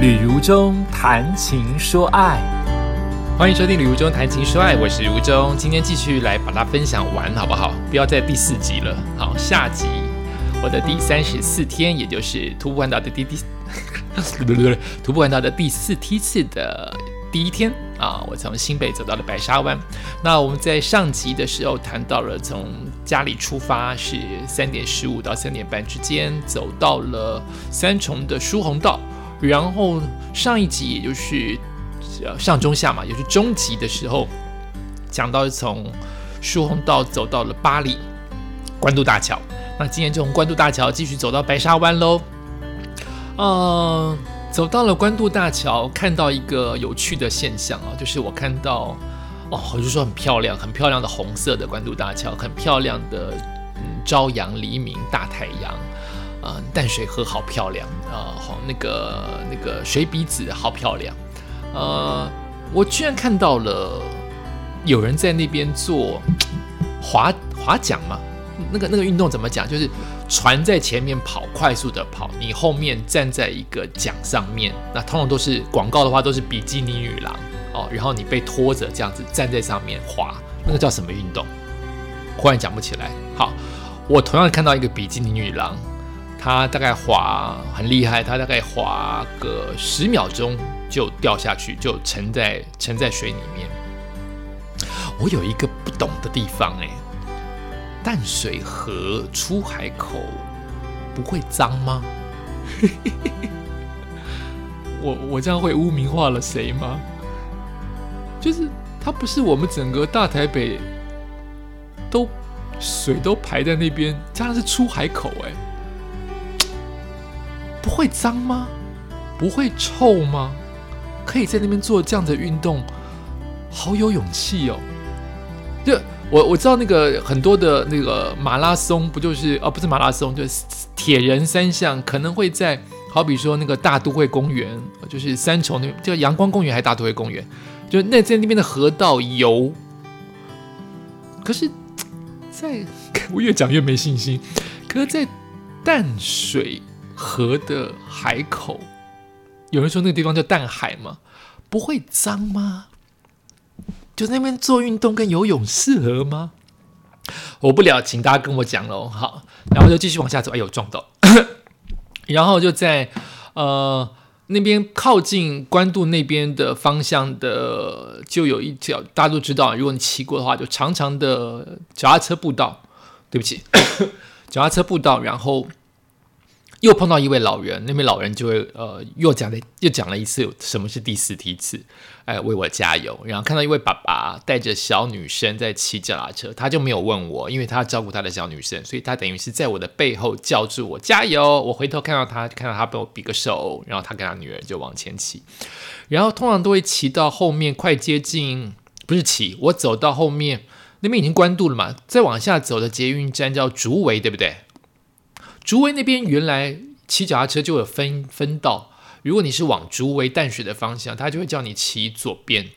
旅如中谈情说爱，欢迎收听《旅如中谈情说爱》，我是如中，今天继续来把它分享完，好不好？不要在第四集了，好，下集我的第三十四天，也就是徒步环岛的第第，徒步环岛的第四梯次的第一天啊，我从新北走到了白沙湾。那我们在上集的时候谈到了，从家里出发是三点十五到三点半之间，走到了三重的疏洪道。然后上一集也就是上中下嘛，也是中集的时候，讲到从疏洪道走到了巴黎关渡大桥。那今天就从关渡大桥继续走到白沙湾喽。嗯，走到了关渡大桥，看到一个有趣的现象啊，就是我看到哦，我就说很漂亮，很漂亮的红色的关渡大桥，很漂亮的嗯朝阳黎明大太阳。呃，淡水河好漂亮啊！好，那个那个水笔子好漂亮。呃，我居然看到了有人在那边做划划桨嘛？那个那个运动怎么讲？就是船在前面跑，快速的跑，你后面站在一个桨上面。那通常都是广告的话，都是比基尼女郎哦，然后你被拖着这样子站在上面划，那个叫什么运动？忽然讲不起来。好，我同样看到一个比基尼女郎。他大概滑很厉害，他大概滑个十秒钟就掉下去，就沉在沉在水里面。我有一个不懂的地方，哎，淡水河出海口不会脏吗？我我这样会污名化了谁吗？就是它不是我们整个大台北都水都排在那边，这样是出海口，哎。不会脏吗？不会臭吗？可以在那边做这样的运动，好有勇气哦！就我我知道那个很多的那个马拉松，不就是哦，不是马拉松，就是铁人三项，可能会在好比说那个大都会公园，就是三重那叫阳光公园还是大都会公园，就那在那边的河道游。可是，在 我越讲越没信心。可是，在淡水。河的海口，有人说那个地方叫淡海吗？不会脏吗？就那边做运动跟游泳适合吗？我不了，请大家跟我讲喽。好，然后就继续往下走。哎呦，撞到！然后就在呃那边靠近关渡那边的方向的，就有一条大家都知道，如果你骑过的话，就长长的脚踏车步道。对不起，脚踏车步道，然后。又碰到一位老人，那位老人就会呃又讲了又讲了一次什么是第四梯次，哎为我加油。然后看到一位爸爸带着小女生在骑脚踏车，他就没有问我，因为他要照顾他的小女生，所以他等于是在我的背后叫住我加油。我回头看到他，看到他被我比个手，然后他跟他女儿就往前骑。然后通常都会骑到后面快接近，不是骑，我走到后面那边已经关渡了嘛，再往下走的捷运站叫竹围，对不对？竹围那边原来骑脚踏车就有分分道，如果你是往竹围淡水的方向，他就会叫你骑左边，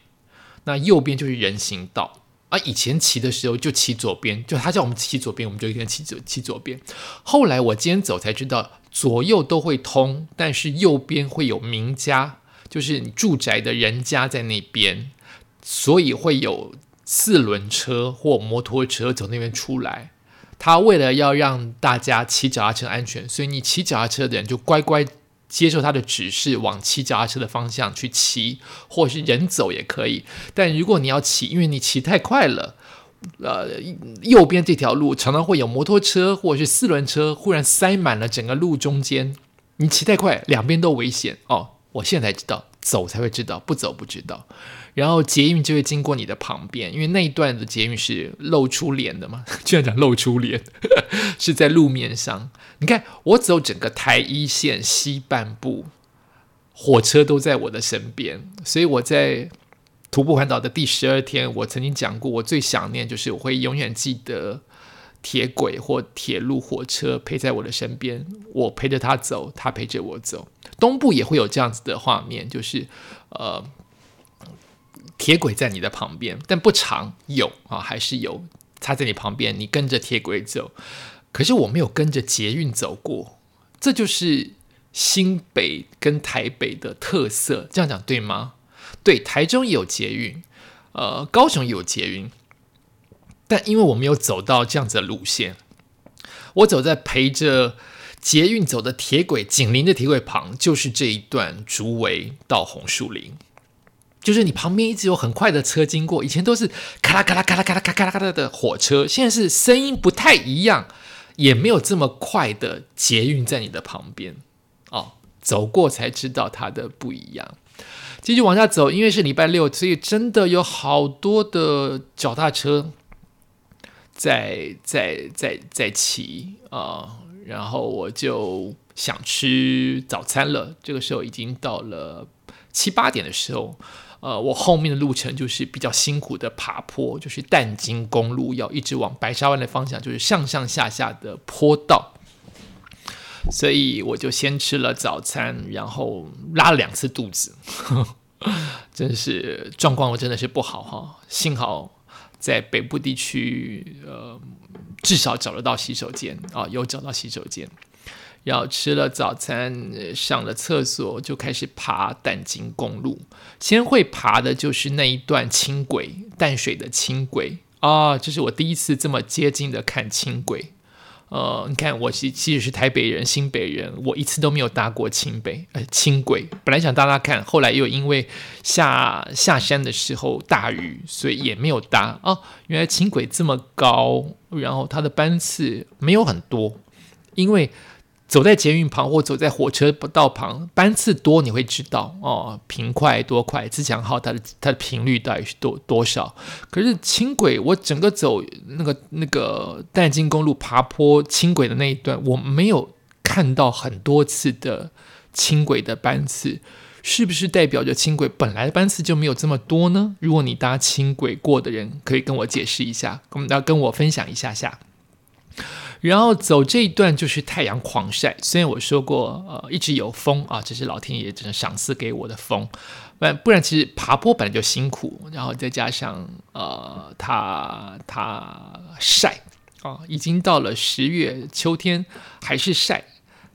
那右边就是人行道。啊，以前骑的时候就骑左边，就他叫我们骑左边，我们就一定骑左骑左边。后来我今天走才知道，左右都会通，但是右边会有民家，就是你住宅的人家在那边，所以会有四轮车或摩托车从那边出来。他为了要让大家骑脚踏车安全，所以你骑脚踏车的人就乖乖接受他的指示，往骑脚踏车的方向去骑，或是人走也可以。但如果你要骑，因为你骑太快了，呃，右边这条路常常会有摩托车或者是四轮车忽然塞满了整个路中间，你骑太快，两边都危险哦。我现在才知道，走才会知道，不走不知道。然后捷运就会经过你的旁边，因为那一段的捷运是露出脸的嘛，居然讲露出脸，是在路面上。你看我走整个台一线西半部，火车都在我的身边，所以我在徒步环岛的第十二天，我曾经讲过，我最想念就是我会永远记得铁轨或铁路火车陪在我的身边，我陪着他走，他陪着我走。东部也会有这样子的画面，就是呃。铁轨在你的旁边，但不长，有啊，还是有。它在你旁边，你跟着铁轨走。可是我没有跟着捷运走过，这就是新北跟台北的特色，这样讲对吗？对，台中有捷运，呃，高雄有捷运，但因为我没有走到这样子的路线，我走在陪着捷运走的铁轨，紧邻的铁轨旁就是这一段竹围到红树林。就是你旁边一直有很快的车经过，以前都是咔啦咔啦咔啦咔啦咔咔啦咔啦的火车，现在是声音不太一样，也没有这么快的捷运在你的旁边哦。走过才知道它的不一样。继续往下走，因为是礼拜六，所以真的有好多的脚踏车在在在在骑啊。然后我就想吃早餐了，这个时候已经到了七八点的时候。呃，我后面的路程就是比较辛苦的爬坡，就是淡金公路要一直往白沙湾的方向，就是上上下下的坡道，所以我就先吃了早餐，然后拉了两次肚子，呵 呵真是状况我真的是不好哈。幸好在北部地区，呃，至少找得到洗手间啊，有找到洗手间。然后吃了早餐，上了厕所，就开始爬淡金公路。先会爬的就是那一段轻轨，淡水的轻轨啊，这是我第一次这么接近的看轻轨。呃，你看，我其其实是台北人，新北人，我一次都没有搭过轻北呃轻轨。本来想搭搭看，后来又因为下下山的时候大雨，所以也没有搭。啊，原来轻轨这么高，然后它的班次没有很多，因为。走在捷运旁或走在火车道旁，班次多你会知道哦，平快多快，自强号它的它的频率到底是多多少？可是轻轨我整个走那个那个淡金公路爬坡轻轨的那一段，我没有看到很多次的轻轨的班次，是不是代表着轻轨本来班次就没有这么多呢？如果你搭轻轨过的人，可以跟我解释一下，跟要跟我分享一下下。然后走这一段就是太阳狂晒，虽然我说过，呃，一直有风啊，这是老天爷真的赏赐给我的风，不然不然其实爬坡本来就辛苦，然后再加上呃，它它晒啊，已经到了十月秋天还是晒，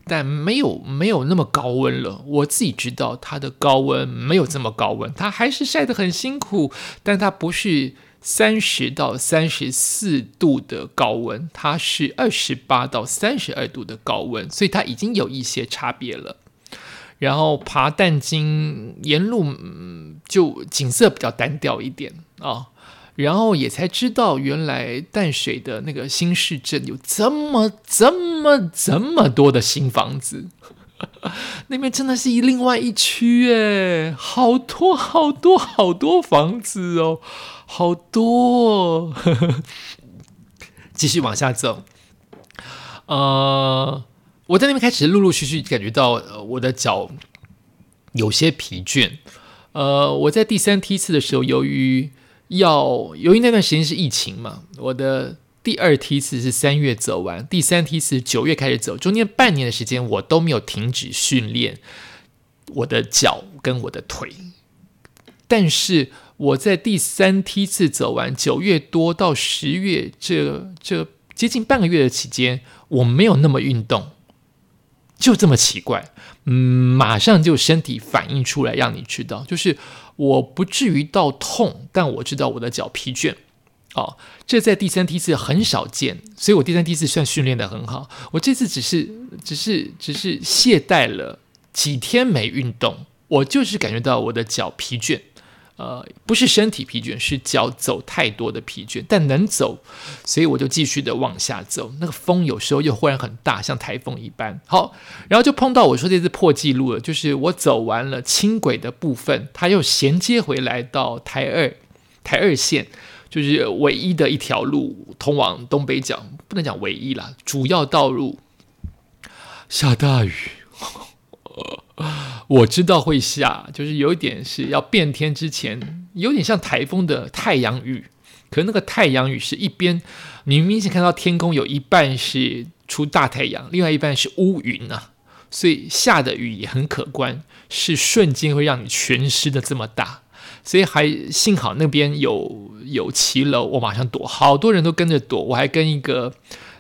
但没有没有那么高温了。我自己知道它的高温没有这么高温，它还是晒得很辛苦，但它不是。三十到三十四度的高温，它是二十八到三十二度的高温，所以它已经有一些差别了。然后爬淡金沿路嗯就景色比较单调一点啊，然后也才知道原来淡水的那个新市镇有这么这么这么多的新房子，那边真的是一另外一区诶，好多好多好多房子哦。好多，哦 继续往下走。呃，我在那边开始陆陆续续感觉到我的脚有些疲倦。呃，我在第三梯次的时候，由于要由于那段时间是疫情嘛，我的第二梯次是三月走完，第三梯次九月开始走，中间半年的时间我都没有停止训练我的脚跟我的腿，但是。我在第三梯次走完九月多到十月这这接近半个月的期间，我没有那么运动，就这么奇怪，嗯，马上就身体反应出来，让你知道，就是我不至于到痛，但我知道我的脚疲倦，哦，这在第三梯次很少见，所以我第三梯次算训练的很好，我这次只是只是只是懈怠了几天没运动，我就是感觉到我的脚疲倦。呃，不是身体疲倦，是脚走太多的疲倦，但能走，所以我就继续的往下走。那个风有时候又忽然很大，像台风一般。好，然后就碰到我说这次破纪录了，就是我走完了轻轨的部分，它又衔接回来到台二，台二线就是唯一的一条路通往东北角，不能讲唯一啦，主要道路下大雨。我知道会下，就是有一点是要变天之前，有点像台风的太阳雨。可是那个太阳雨是一边，你明显看到天空有一半是出大太阳，另外一半是乌云啊，所以下的雨也很可观，是瞬间会让你全湿的这么大。所以还幸好那边有有骑楼，我马上躲，好多人都跟着躲，我还跟一个。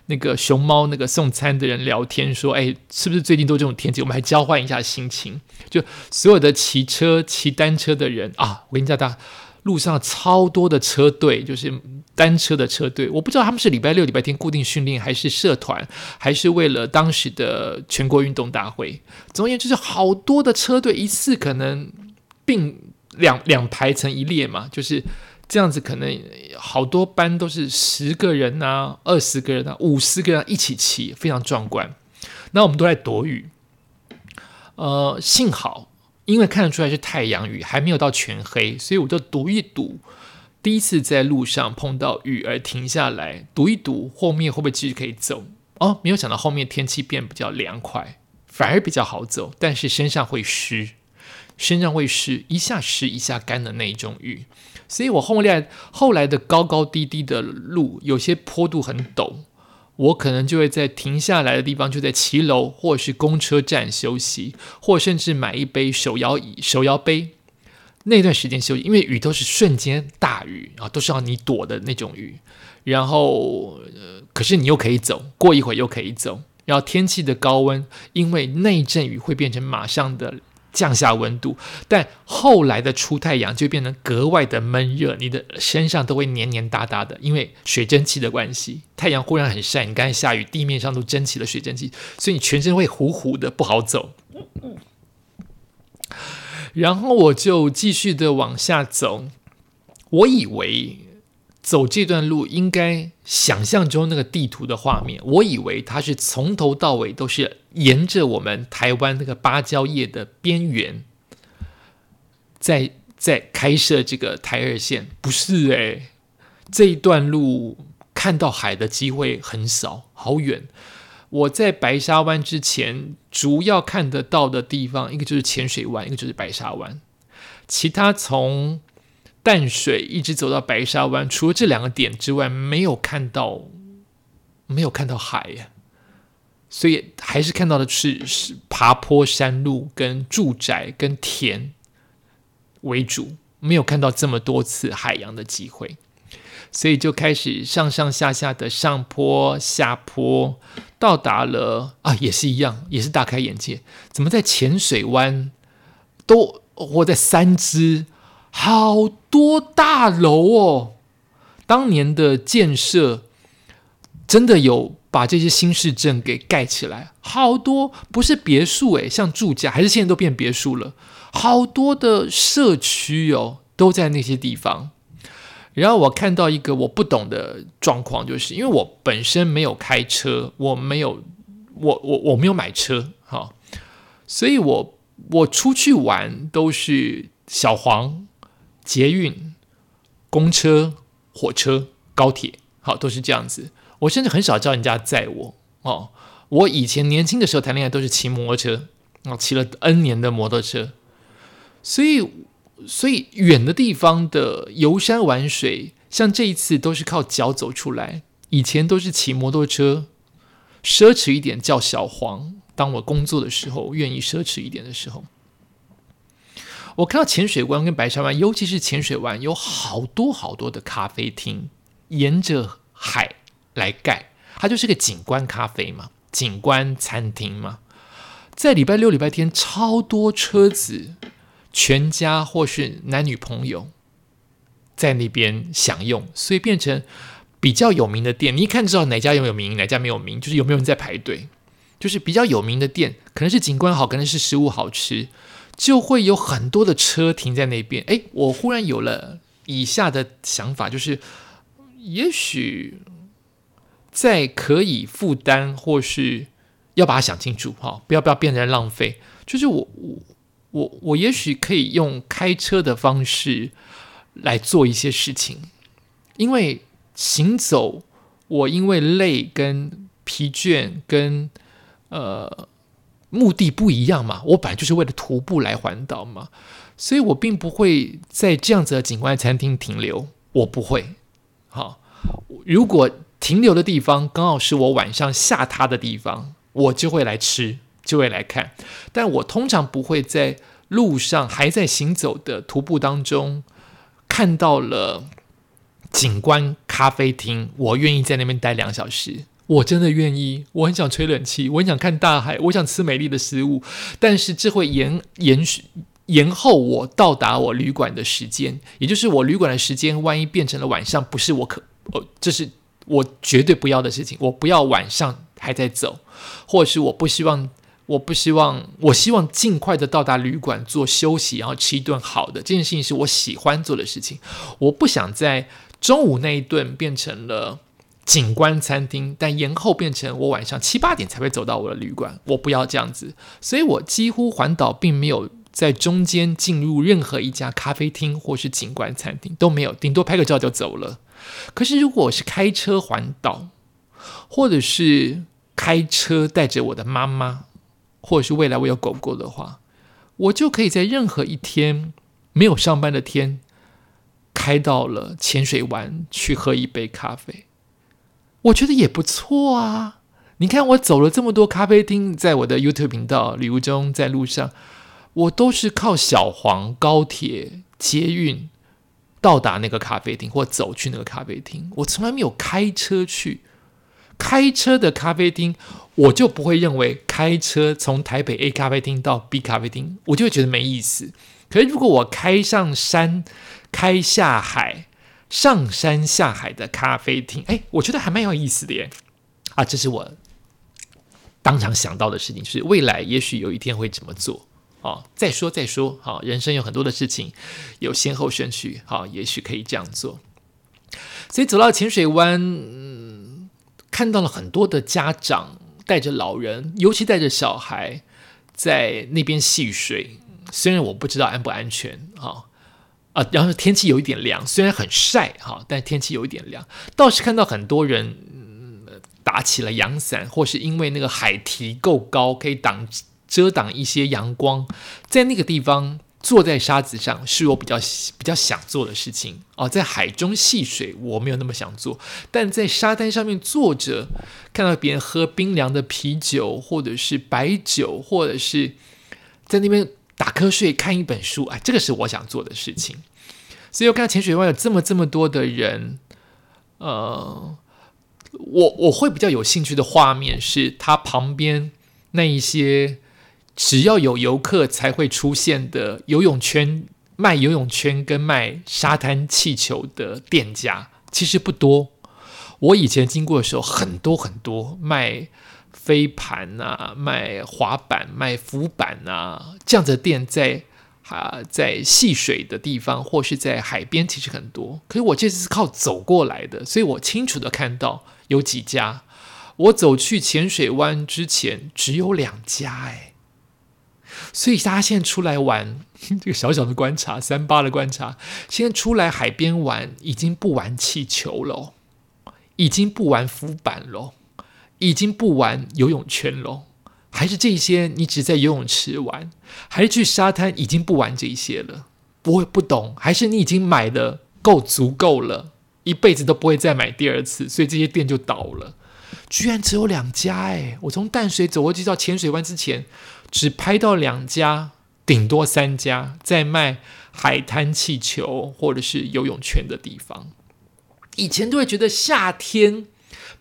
那个熊猫那个送餐的人聊天，说：“哎，是不是最近都这种天气？我们还交换一下心情。”就所有的骑车、骑单车的人啊，我跟你讲，大路上超多的车队，就是单车的车队。我不知道他们是礼拜六、礼拜天固定训练，还是社团，还是为了当时的全国运动大会。总而言之，就是好多的车队一次可能并两两排成一列嘛，就是这样子，可能好多班都是十个人啊、二十个人啊、五十个人一起骑，非常壮观。那我们都在躲雨，呃，幸好。因为看得出来是太阳雨，还没有到全黑，所以我就赌一赌。第一次在路上碰到雨而停下来，赌一赌后面会不会继续可以走。哦，没有想到后面天气变比较凉快，反而比较好走，但是身上会湿，身上会湿，一下湿一下干的那种雨。所以我后来后来的高高低低的路，有些坡度很陡。我可能就会在停下来的地方，就在骑楼或是公车站休息，或甚至买一杯手摇椅、手摇杯。那段时间休息，因为雨都是瞬间大雨啊，都是要你躲的那种雨。然后，呃，可是你又可以走，过一会又可以走。然后天气的高温，因为那阵雨会变成马上的。降下温度，但后来的出太阳就变得格外的闷热，你的身上都会黏黏哒哒的，因为水蒸气的关系。太阳忽然很晒，你刚才下雨，地面上都蒸起了水蒸气，所以你全身会糊糊的，不好走。然后我就继续的往下走，我以为。走这段路应该想象中那个地图的画面，我以为它是从头到尾都是沿着我们台湾那个芭蕉叶的边缘，在在开设这个台二线，不是诶，这一段路看到海的机会很少，好远。我在白沙湾之前，主要看得到的地方，一个就是浅水湾，一个就是白沙湾，其他从。淡水一直走到白沙湾，除了这两个点之外，没有看到，没有看到海呀，所以还是看到的是是爬坡山路、跟住宅、跟田为主，没有看到这么多次海洋的机会，所以就开始上上下下的上坡下坡，到达了啊，也是一样，也是大开眼界，怎么在浅水湾都活在三只？好多大楼哦！当年的建设真的有把这些新市镇给盖起来，好多不是别墅诶，像住家还是现在都变别墅了。好多的社区哦，都在那些地方。然后我看到一个我不懂的状况，就是因为我本身没有开车，我没有我我我没有买车哈，所以我我出去玩都是小黄。捷运、公车、火车、高铁，好，都是这样子。我甚至很少叫人家载我哦。我以前年轻的时候谈恋爱都是骑摩托车，啊，骑了 N 年的摩托车。所以，所以远的地方的游山玩水，像这一次都是靠脚走出来。以前都是骑摩托车，奢侈一点叫小黄。当我工作的时候，愿意奢侈一点的时候。我看到浅水湾跟白沙湾，尤其是浅水湾，有好多好多的咖啡厅，沿着海来盖，它就是个景观咖啡嘛，景观餐厅嘛。在礼拜六、礼拜天，超多车子，全家或是男女朋友在那边享用，所以变成比较有名的店。你一看知道哪家有有名，哪家没有名，就是有没有人在排队。就是比较有名的店，可能是景观好，可能是食物好吃。就会有很多的车停在那边。哎，我忽然有了以下的想法，就是也许在可以负担，或是要把它想清楚哈，不要不要变成浪费。就是我我我我也许可以用开车的方式来做一些事情，因为行走，我因为累跟疲倦跟呃。目的不一样嘛，我本来就是为了徒步来环岛嘛，所以我并不会在这样子的景观餐厅停留，我不会。好，如果停留的地方刚好是我晚上下榻的地方，我就会来吃，就会来看。但我通常不会在路上还在行走的徒步当中看到了景观咖啡厅，我愿意在那边待两小时，我真的愿意，我很想吹冷气，我很想看大海，我想吃美丽的食物，但是这会延延续延后我到达我旅馆的时间，也就是我旅馆的时间，万一变成了晚上，不是我可哦，这是我绝对不要的事情，我不要晚上还在走，或者是我不希望。我不希望，我希望尽快的到达旅馆做休息，然后吃一顿好的。这件事情是我喜欢做的事情。我不想在中午那一顿变成了景观餐厅，但延后变成我晚上七八点才会走到我的旅馆。我不要这样子，所以我几乎环岛并没有在中间进入任何一家咖啡厅或是景观餐厅都没有，顶多拍个照就走了。可是如果我是开车环岛，或者是开车带着我的妈妈。或者是未来我有狗狗的话，我就可以在任何一天没有上班的天，开到了浅水湾去喝一杯咖啡，我觉得也不错啊。你看我走了这么多咖啡厅，在我的 YouTube 频道旅游中，在路上，我都是靠小黄高铁捷运到达那个咖啡厅，或走去那个咖啡厅，我从来没有开车去。开车的咖啡厅，我就不会认为开车从台北 A 咖啡厅到 B 咖啡厅，我就会觉得没意思。可是如果我开上山、开下海、上山下海的咖啡厅，哎，我觉得还蛮有意思的耶！啊，这是我当场想到的事情，就是未来也许有一天会怎么做啊？再说再说，好，人生有很多的事情有先后顺序，好，也许可以这样做。所以走到浅水湾。嗯看到了很多的家长带着老人，尤其带着小孩在那边戏水。虽然我不知道安不安全，哈啊，然后天气有一点凉，虽然很晒，哈，但天气有一点凉。倒是看到很多人嗯打起了阳伞，或是因为那个海堤够高，可以挡遮挡一些阳光，在那个地方。坐在沙子上是我比较比较想做的事情哦，在海中戏水我没有那么想做，但在沙滩上面坐着，看到别人喝冰凉的啤酒或者是白酒，或者是在那边打瞌睡看一本书，哎，这个是我想做的事情。所以我看到潜水湾有这么这么多的人，呃，我我会比较有兴趣的画面是他旁边那一些。只要有游客才会出现的游泳圈卖游泳圈跟卖沙滩气球的店家其实不多。我以前经过的时候，很多很多卖飞盘啊、卖滑板、卖浮板啊这样的店，在啊在戏水的地方或是在海边，其实很多。可是我这次是靠走过来的，所以我清楚的看到有几家。我走去浅水湾之前，只有两家，哎。所以大家现在出来玩，这个小小的观察，三八的观察，现在出来海边玩，已经不玩气球了，已经不玩浮板了，已经不玩游泳圈了，还是这些？你只在游泳池玩，还是去沙滩？已经不玩这些了？我也不懂，还是你已经买的够足够了，一辈子都不会再买第二次，所以这些店就倒了。居然只有两家哎！我从淡水走过去到浅水湾之前。只拍到两家，顶多三家在卖海滩气球或者是游泳圈的地方。以前都会觉得夏天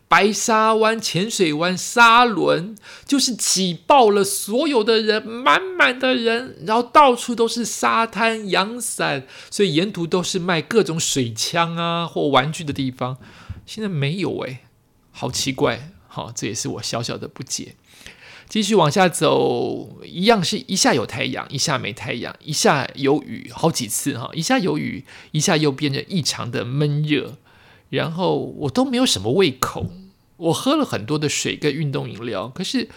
白沙湾、浅水湾、沙轮就是挤爆了所有的人，满满的人，然后到处都是沙滩、阳伞，所以沿途都是卖各种水枪啊或玩具的地方。现在没有诶，好奇怪，好，这也是我小小的不解。继续往下走，一样是一下有太阳，一下没太阳，一下有雨，好几次哈，一下有雨，一下又变得异常的闷热，然后我都没有什么胃口，我喝了很多的水跟运动饮料，可是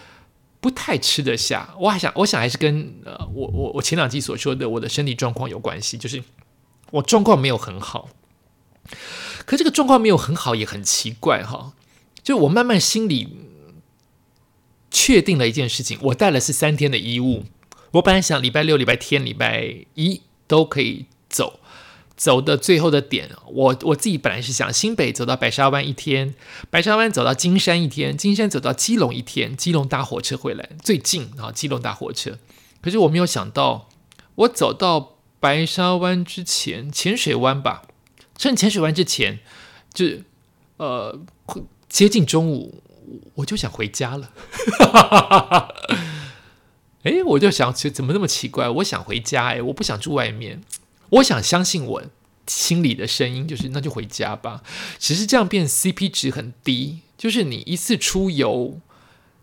不太吃得下。我还想，我想还是跟呃，我我我前两集所说的我的身体状况有关系，就是我状况没有很好，可这个状况没有很好也很奇怪哈，就我慢慢心里。确定了一件事情，我带了是三天的衣物。我本来想礼拜六、礼拜天、礼拜一都可以走，走的最后的点，我我自己本来是想新北走到白沙湾一天，白沙湾走到金山一天，金山走到基隆一天，基隆搭火车回来最近啊，基隆搭火车。可是我没有想到，我走到白沙湾之前，浅水湾吧，趁浅水湾之前，就呃接近中午。我就想回家了。哎，我就想，怎么那么奇怪？我想回家，哎，我不想住外面，我想相信我心里的声音，就是那就回家吧。只是这样变 CP 值很低，就是你一次出游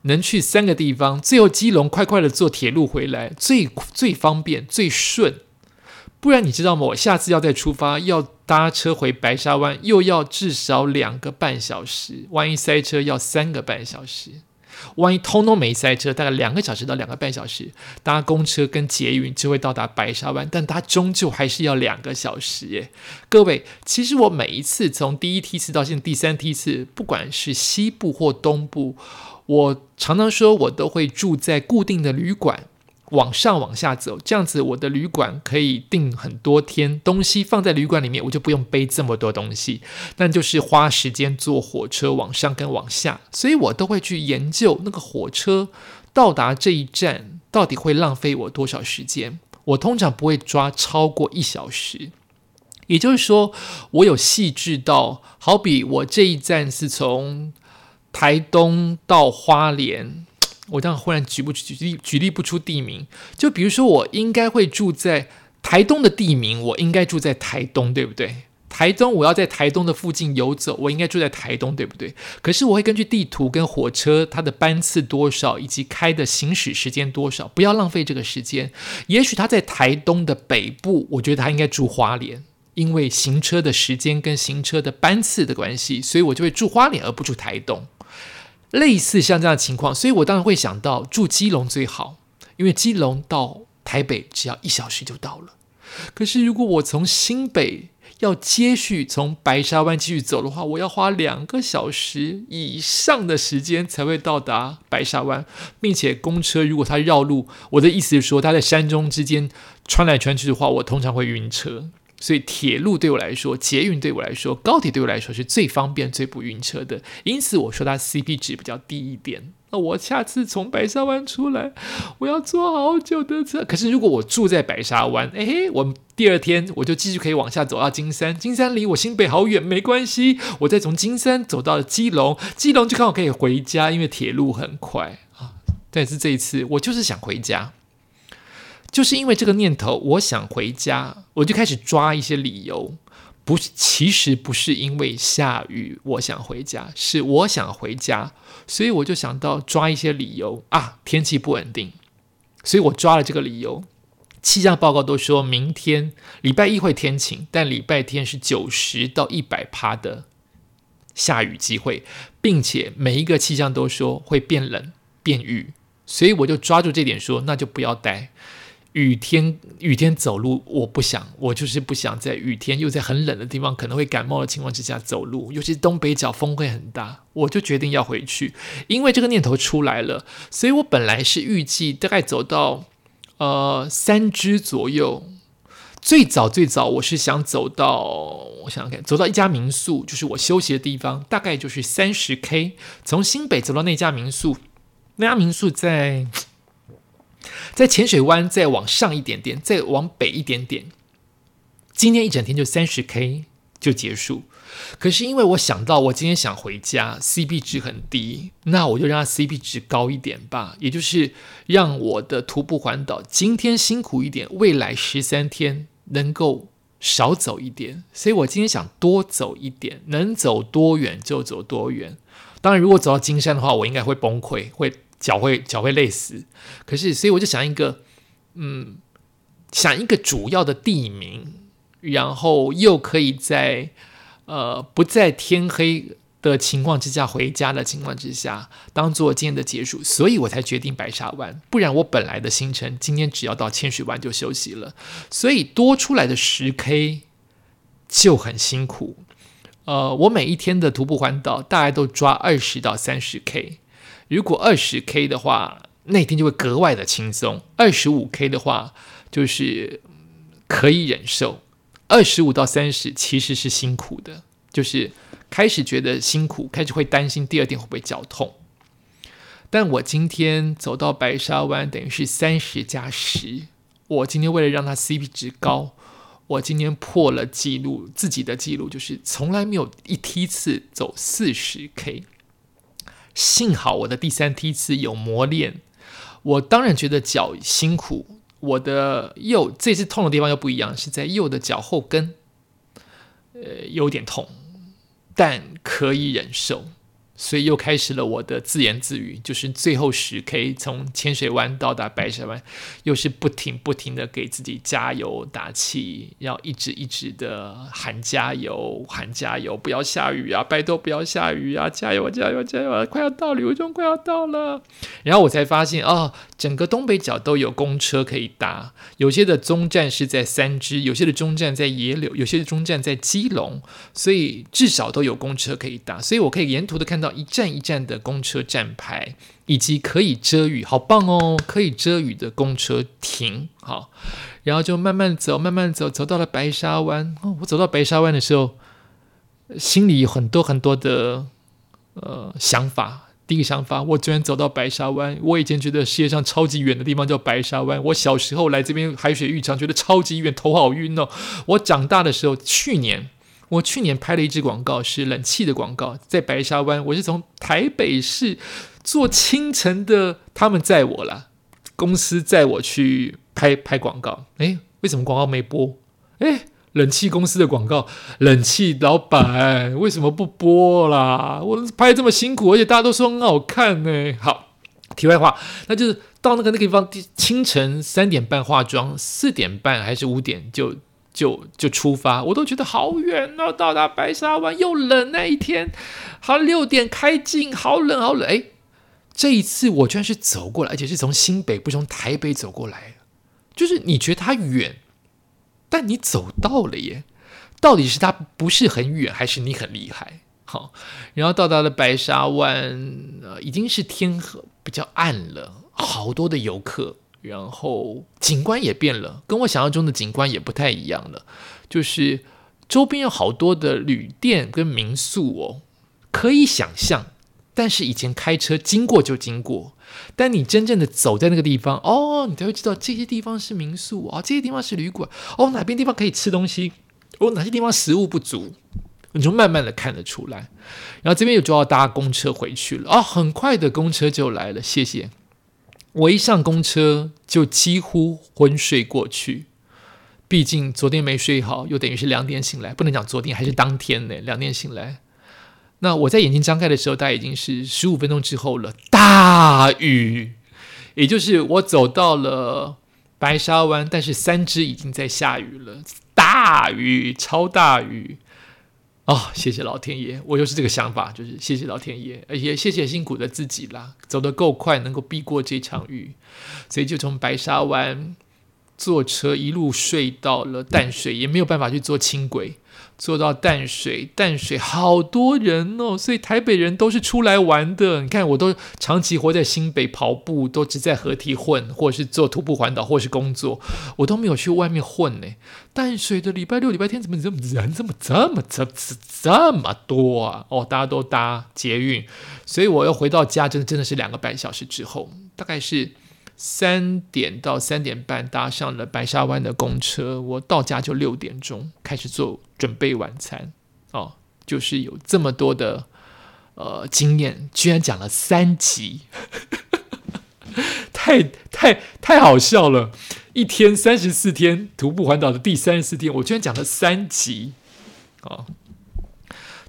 能去三个地方，最后基隆快快的坐铁路回来，最最方便最顺。不然你知道吗？我下次要再出发，要搭车回白沙湾，又要至少两个半小时，万一塞车要三个半小时。万一通通没塞车，大概两个小时到两个半小时，搭公车跟捷运就会到达白沙湾，但它终究还是要两个小时耶。各位，其实我每一次从第一梯次到现在第三梯次，不管是西部或东部，我常常说我都会住在固定的旅馆。往上往下走，这样子我的旅馆可以订很多天，东西放在旅馆里面，我就不用背这么多东西。但就是花时间坐火车往上跟往下，所以我都会去研究那个火车到达这一站到底会浪费我多少时间。我通常不会抓超过一小时，也就是说，我有细致到，好比我这一站是从台东到花莲。我这样忽然举不举例举例不出地名，就比如说我应该会住在台东的地名，我应该住在台东，对不对？台东我要在台东的附近游走，我应该住在台东，对不对？可是我会根据地图跟火车它的班次多少，以及开的行驶时间多少，不要浪费这个时间。也许他在台东的北部，我觉得他应该住花莲，因为行车的时间跟行车的班次的关系，所以我就会住花莲而不住台东。类似像这样的情况，所以我当然会想到住基隆最好，因为基隆到台北只要一小时就到了。可是如果我从新北要接续从白沙湾继续走的话，我要花两个小时以上的时间才会到达白沙湾，并且公车如果它绕路，我的意思是说它在山中之间穿来穿去的话，我通常会晕车。所以铁路对我来说，捷运对我来说，高铁对我来说是最方便、最不晕车的。因此我说它 CP 值比较低一点。那我下次从白沙湾出来，我要坐好久的车。可是如果我住在白沙湾，哎，我第二天我就继续可以往下走到金山。金山离我新北好远，没关系，我再从金山走到基隆，基隆就刚好可以回家，因为铁路很快啊。但是这一次我就是想回家。就是因为这个念头，我想回家，我就开始抓一些理由。不，其实不是因为下雨我想回家，是我想回家，所以我就想到抓一些理由啊。天气不稳定，所以我抓了这个理由。气象报告都说明天礼拜一会天晴，但礼拜天是九十到一百趴的下雨机会，并且每一个气象都说会变冷变雨，所以我就抓住这点说，那就不要待。雨天，雨天走路，我不想，我就是不想在雨天又在很冷的地方可能会感冒的情况之下走路，尤其是东北角风会很大，我就决定要回去。因为这个念头出来了，所以我本来是预计大概走到呃三支左右，最早最早我是想走到，我想想看，走到一家民宿，就是我休息的地方，大概就是三十 K，从新北走到那家民宿，那家民宿在。在浅水湾再往上一点点，再往北一点点，今天一整天就三十 K 就结束。可是因为我想到我今天想回家，CP 值很低，那我就让它 CP 值高一点吧。也就是让我的徒步环岛今天辛苦一点，未来十三天能够少走一点。所以我今天想多走一点，能走多远就走多远。当然，如果走到金山的话，我应该会崩溃，会。脚会脚会累死，可是所以我就想一个，嗯，想一个主要的地名，然后又可以在呃不在天黑的情况之下回家的情况之下，当做今天的结束，所以我才决定白沙湾。不然我本来的行程今天只要到千水湾就休息了，所以多出来的十 K 就很辛苦。呃，我每一天的徒步环岛大概都抓二十到三十 K。如果二十 K 的话，那天就会格外的轻松；二十五 K 的话，就是可以忍受；二十五到三十其实是辛苦的，就是开始觉得辛苦，开始会担心第二天会不会脚痛。但我今天走到白沙湾，等于是三十加十。我今天为了让它 CP 值高，我今天破了记录，自己的记录就是从来没有一梯次走四十 K。幸好我的第三梯次有磨练，我当然觉得脚辛苦。我的右这次痛的地方又不一样，是在右的脚后跟，呃，有点痛，但可以忍受。所以又开始了我的自言自语，就是最后十 K 从浅水湾到达白沙湾，又是不停不停的给自己加油打气，要一直一直的喊加油喊加油，不要下雨啊，拜托不要下雨啊，加油加油加油，快要到旅游中快要到了。然后我才发现哦，整个东北角都有公车可以搭，有些的中站是在三支，有些的中站在野柳，有些的中站在基隆，所以至少都有公车可以搭，所以我可以沿途的看到。一站一站的公车站牌，以及可以遮雨，好棒哦！可以遮雨的公车停好，然后就慢慢走，慢慢走，走到了白沙湾。哦，我走到白沙湾的时候，心里有很多很多的呃想法。第一个想法，我居然走到白沙湾。我以前觉得世界上超级远的地方叫白沙湾。我小时候来这边海水浴场，觉得超级远，头好晕哦。我长大的时候，去年。我去年拍了一支广告，是冷气的广告，在白沙湾。我是从台北市坐清晨的，他们载我了，公司载我去拍拍广告。哎，为什么广告没播？哎，冷气公司的广告，冷气老板为什么不播啦？我拍这么辛苦，而且大家都说很好看呢。好，题外话，那就是到那个那个地方，清晨三点半化妆，四点半还是五点就。就就出发，我都觉得好远哦！到达白沙湾又冷那一天，好六点开镜，好冷好冷。哎，这一次我居然是走过来，而且是从新北，不是从台北走过来。就是你觉得它远，但你走到了耶。到底是它不是很远，还是你很厉害？好，然后到达了白沙湾，呃，已经是天黑比较暗了，好多的游客。然后景观也变了，跟我想象中的景观也不太一样了。就是周边有好多的旅店跟民宿哦，可以想象。但是以前开车经过就经过，但你真正的走在那个地方哦，你才会知道这些地方是民宿啊，这些地方是旅馆哦，哪边地方可以吃东西哦，哪些地方食物不足，你就慢慢的看得出来。然后这边有就要搭公车回去了啊，很快的公车就来了，谢谢。我一上公车就几乎昏睡过去，毕竟昨天没睡好，又等于是两点醒来，不能讲昨天，还是当天呢？两点醒来，那我在眼睛张开的时候，大概已经是十五分钟之后了。大雨，也就是我走到了白沙湾，但是三只已经在下雨了，大雨，超大雨。哦，谢谢老天爷，我又是这个想法，就是谢谢老天爷，而且谢谢辛苦的自己啦，走得够快，能够避过这场雨，所以就从白沙湾坐车一路睡到了淡水，也没有办法去坐轻轨。坐到淡水，淡水好多人哦，所以台北人都是出来玩的。你看，我都长期活在新北跑步，都只在河堤混，或是做徒步环岛，或是工作，我都没有去外面混呢。淡水的礼拜六、礼拜天怎么这么人这么这么这这这么多啊？哦，大家都搭捷运，所以我又回到家，真的真的是两个半小时之后，大概是。三点到三点半搭上了白沙湾的公车，我到家就六点钟开始做准备晚餐。哦，就是有这么多的呃经验，居然讲了三集，太太太好笑了！一天三十四天徒步环岛的第三十四天，我居然讲了三集，哦，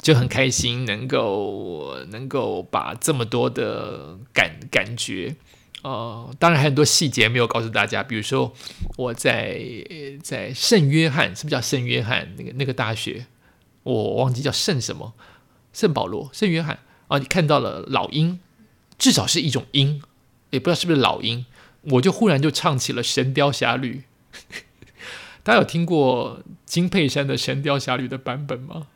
就很开心，能够能够把这么多的感感觉。呃，当然还有很多细节没有告诉大家，比如说我在在圣约翰，是不是叫圣约翰那个那个大学？我忘记叫圣什么，圣保罗、圣约翰啊，你看到了老鹰，至少是一种鹰，也不知道是不是老鹰，我就忽然就唱起了《神雕侠侣》。大家有听过金佩珊的《神雕侠侣》的版本吗？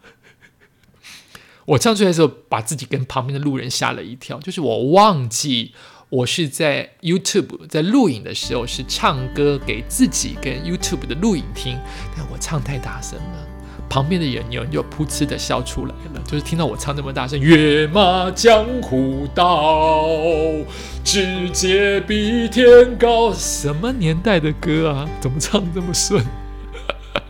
我唱出来的时候，把自己跟旁边的路人吓了一跳，就是我忘记。我是在 YouTube 在录影的时候是唱歌给自己跟 YouTube 的录影听，但我唱太大声了，旁边的人有人就噗嗤的笑出来了，就是听到我唱那么大声，跃马江湖道，直接比天高，什么年代的歌啊？怎么唱这么顺？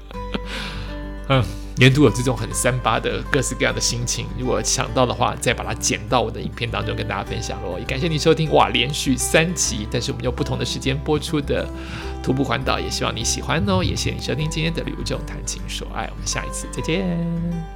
嗯。年度有这种很三八的各式各样的心情，如果想到的话，再把它剪到我的影片当中跟大家分享喽。也感谢你收听哇，连续三集，但是我们用不同的时间播出的徒步环岛，也希望你喜欢哦。也谢谢你收听今天的旅游这种谈情说爱，我们下一次再见。